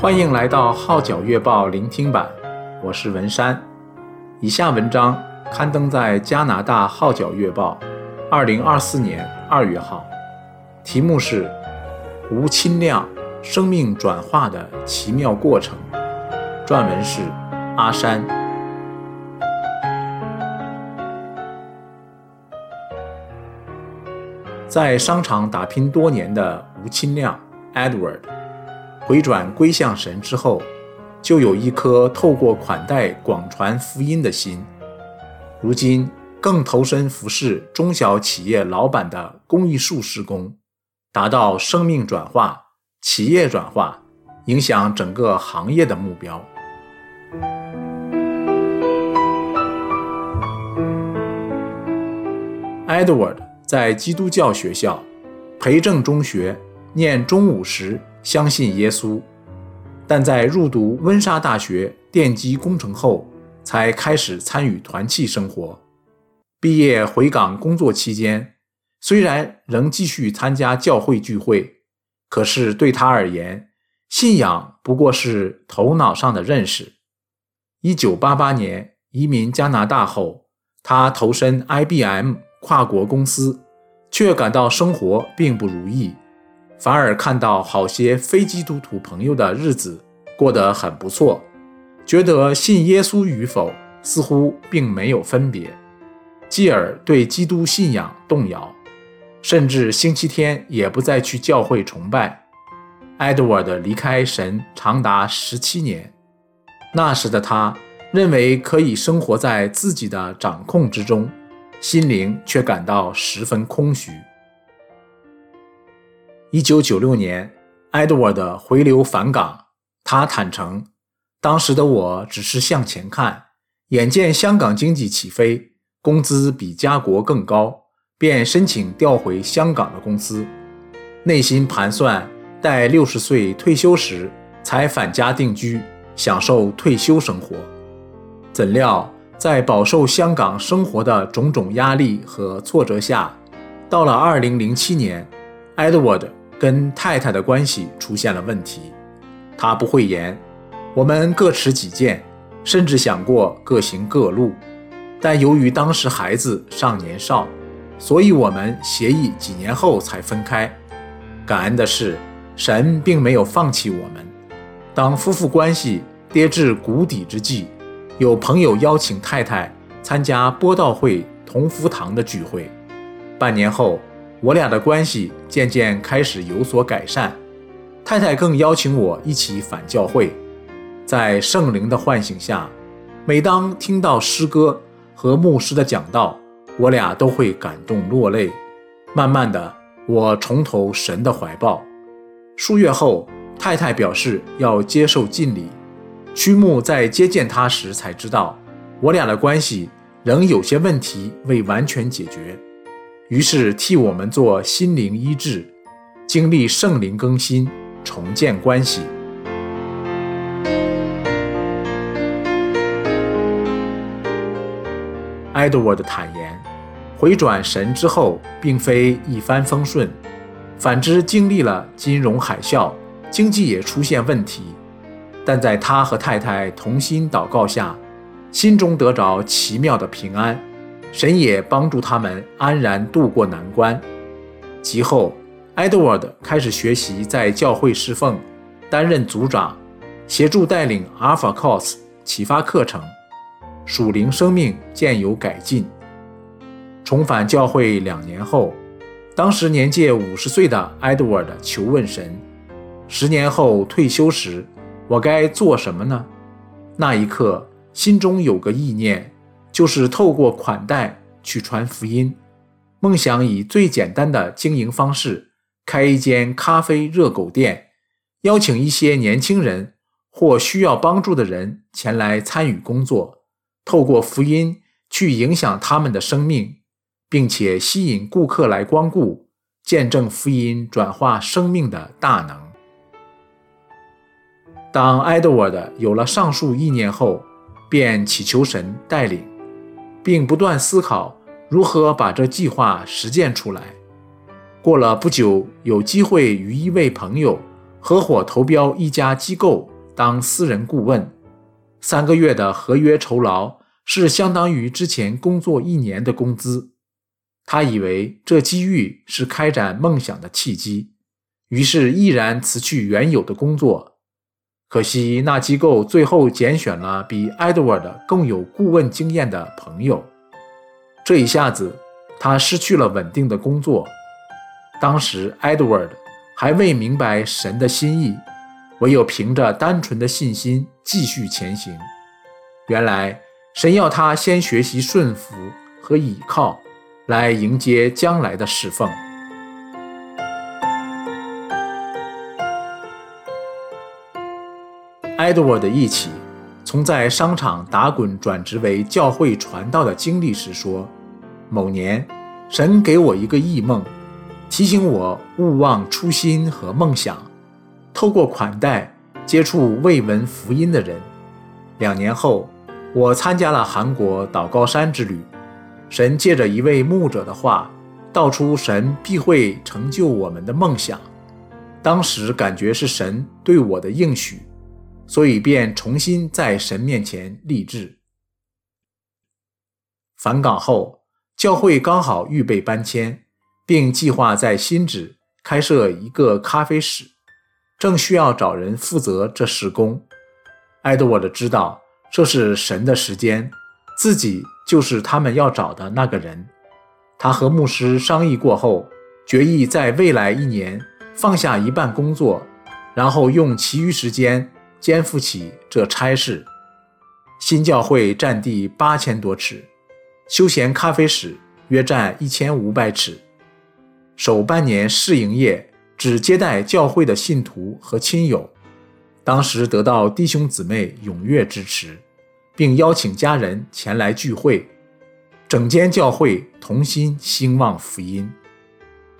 欢迎来到《号角月报》聆听版，我是文山。以下文章刊登在加拿大《号角月报》，二零二四年二月号，题目是《吴钦亮生命转化的奇妙过程》，撰文是阿山。在商场打拼多年的吴钦亮 （Edward）。回转归向神之后，就有一颗透过款待广传福音的心。如今更投身服侍中小企业老板的公益树施工，达到生命转化、企业转化，影响整个行业的目标。Edward 在基督教学校培正中学念中五时。相信耶稣，但在入读温莎大学电机工程后，才开始参与团契生活。毕业回港工作期间，虽然仍继续参加教会聚会，可是对他而言，信仰不过是头脑上的认识。一九八八年移民加拿大后，他投身 IBM 跨国公司，却感到生活并不如意。反而看到好些非基督徒朋友的日子过得很不错，觉得信耶稣与否似乎并没有分别，继而对基督信仰动摇，甚至星期天也不再去教会崇拜。Edward 离开神长达十七年，那时的他认为可以生活在自己的掌控之中，心灵却感到十分空虚。一九九六年，Edward 回流返港。他坦诚，当时的我只是向前看，眼见香港经济起飞，工资比家国更高，便申请调回香港的公司。内心盘算，待六十岁退休时才返家定居，享受退休生活。怎料，在饱受香港生活的种种压力和挫折下，到了二零零七年，Edward。跟太太的关系出现了问题，他不讳言，我们各持己见，甚至想过各行各路。但由于当时孩子尚年少，所以我们协议几年后才分开。感恩的是，神并没有放弃我们。当夫妇关系跌至谷底之际，有朋友邀请太太参加播道会同福堂的聚会。半年后。我俩的关系渐渐开始有所改善，太太更邀请我一起返教会。在圣灵的唤醒下，每当听到诗歌和牧师的讲道，我俩都会感动落泪。慢慢的，我重投神的怀抱。数月后，太太表示要接受浸礼。曲牧在接见她时才知道，我俩的关系仍有些问题未完全解决。于是替我们做心灵医治，经历圣灵更新，重建关系。Edward 坦言，回转神之后，并非一帆风顺，反之经历了金融海啸，经济也出现问题。但在他和太太同心祷告下，心中得着奇妙的平安。神也帮助他们安然度过难关。其后，Edward 开始学习在教会侍奉，担任组长，协助带领 Alpha Course 启发课程，属灵生命渐有改进。重返教会两年后，当时年届五十岁的 Edward 求问神：十年后退休时，我该做什么呢？那一刻，心中有个意念。就是透过款待去传福音，梦想以最简单的经营方式开一间咖啡热狗店，邀请一些年轻人或需要帮助的人前来参与工作，透过福音去影响他们的生命，并且吸引顾客来光顾，见证福音转化生命的大能。当 Edward 有了上述意念后，便祈求神带领。并不断思考如何把这计划实践出来。过了不久，有机会与一位朋友合伙投标一家机构当私人顾问，三个月的合约酬劳是相当于之前工作一年的工资。他以为这机遇是开展梦想的契机，于是毅然辞去原有的工作。可惜那机构最后拣选了比 Edward 更有顾问经验的朋友，这一下子他失去了稳定的工作。当时 Edward 还未明白神的心意，唯有凭着单纯的信心继续前行。原来神要他先学习顺服和倚靠。来迎接将来的侍奉。Edward 忆起从在商场打滚转职为教会传道的经历时说：“某年，神给我一个异梦，提醒我勿忘初心和梦想，透过款待接触未闻福音的人。两年后，我参加了韩国祷告山之旅。”神借着一位牧者的话，道出神必会成就我们的梦想。当时感觉是神对我的应许，所以便重新在神面前立志。返港后，教会刚好预备搬迁，并计划在新址开设一个咖啡室，正需要找人负责这事工。埃德沃德知道这是神的时间。自己就是他们要找的那个人。他和牧师商议过后，决意在未来一年放下一半工作，然后用其余时间肩负起这差事。新教会占地八千多尺，休闲咖啡室约占一千五百尺。首半年试营业，只接待教会的信徒和亲友。当时得到弟兄姊妹踊跃支持。并邀请家人前来聚会，整间教会同心兴旺福音。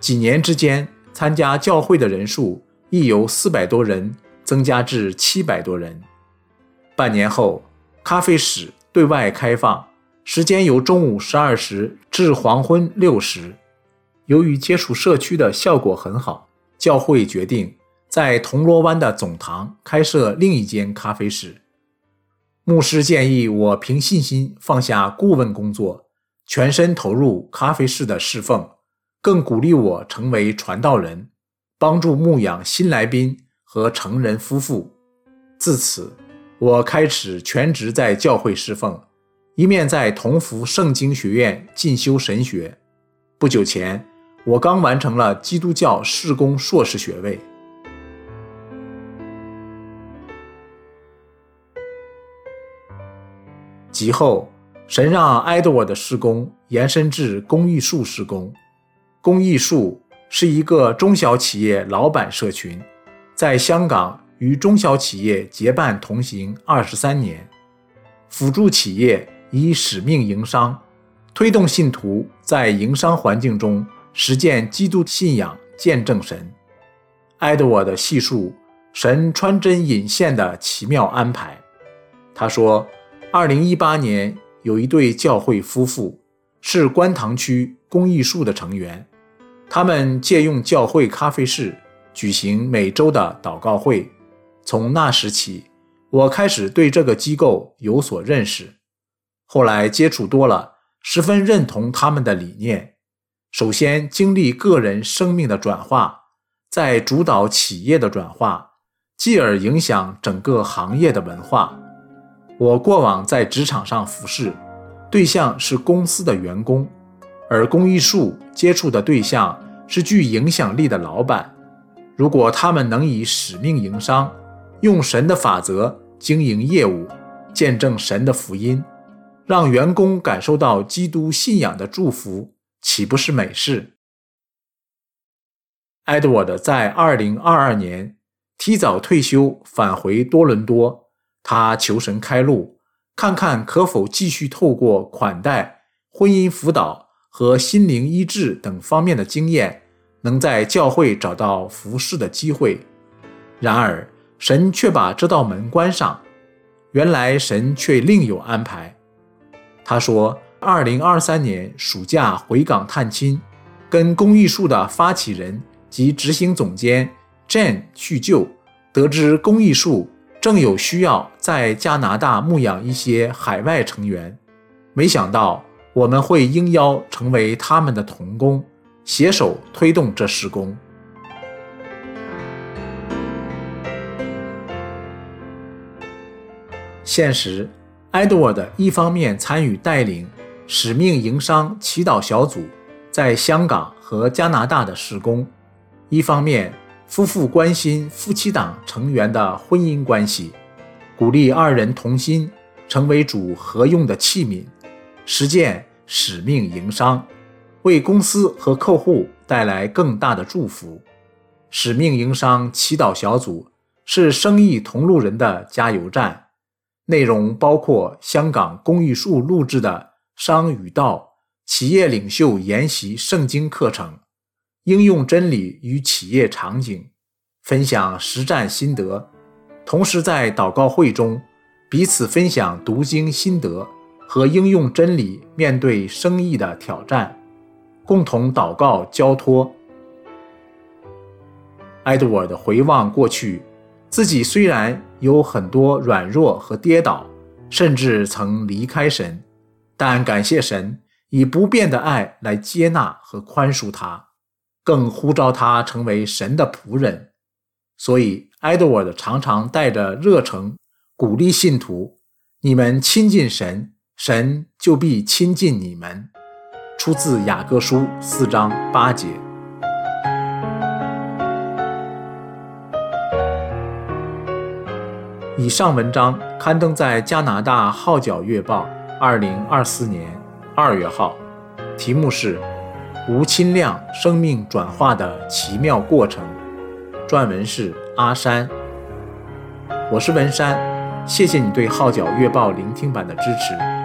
几年之间，参加教会的人数亦由四百多人增加至七百多人。半年后，咖啡室对外开放，时间由中午十二时至黄昏六时。由于接触社区的效果很好，教会决定在铜锣湾的总堂开设另一间咖啡室。牧师建议我凭信心放下顾问工作，全身投入咖啡室的侍奉，更鼓励我成为传道人，帮助牧养新来宾和成人夫妇。自此，我开始全职在教会侍奉，一面在同福圣经学院进修神学。不久前，我刚完成了基督教事工硕士学位。及后，神让埃德沃的事工延伸至公益树事工。公益树是一个中小企业老板社群，在香港与中小企业结伴同行二十三年，辅助企业以使命营商，推动信徒在营商环境中实践基督信仰，见证神。爱德沃的细数神穿针引线的奇妙安排，他说。二零一八年，有一对教会夫妇是观塘区公益树的成员，他们借用教会咖啡室举行每周的祷告会。从那时起，我开始对这个机构有所认识。后来接触多了，十分认同他们的理念。首先经历个人生命的转化，再主导企业的转化，继而影响整个行业的文化。我过往在职场上服侍，对象是公司的员工，而公益树接触的对象是具影响力的老板。如果他们能以使命营商，用神的法则经营业务，见证神的福音，让员工感受到基督信仰的祝福，岂不是美事？Edward 在2022年提早退休，返回多伦多。他求神开路，看看可否继续透过款待、婚姻辅导和心灵医治等方面的经验，能在教会找到服侍的机会。然而，神却把这道门关上。原来神却另有安排。他说，二零二三年暑假回港探亲，跟公益树的发起人及执行总监 Jane 叙旧，得知公益树正有需要在加拿大牧养一些海外成员，没想到我们会应邀成为他们的同工，携手推动这事工。现时，埃德沃德一方面参与带领使命营商祈祷小组在香港和加拿大的事工，一方面夫妇关心夫妻档成员的婚姻关系，鼓励二人同心成为主合用的器皿，实践使命营商，为公司和客户带来更大的祝福。使命营商祈祷小组是生意同路人的加油站。内容包括香港公益树录制的《商与道》企业领袖研习圣经课程，应用真理与企业场景，分享实战心得。同时，在祷告会中彼此分享读经心得和应用真理面对生意的挑战，共同祷告交托。埃德沃德回望过去。自己虽然有很多软弱和跌倒，甚至曾离开神，但感谢神以不变的爱来接纳和宽恕他，更呼召他成为神的仆人。所以，埃德沃德常常带着热诚鼓励信徒：“你们亲近神，神就必亲近你们。”出自雅各书四章八节。以上文章刊登在加拿大《号角月报》二零二四年二月号，题目是《吴钦亮生命转化的奇妙过程》，撰文是阿山。我是文山，谢谢你对《号角月报》聆听版的支持。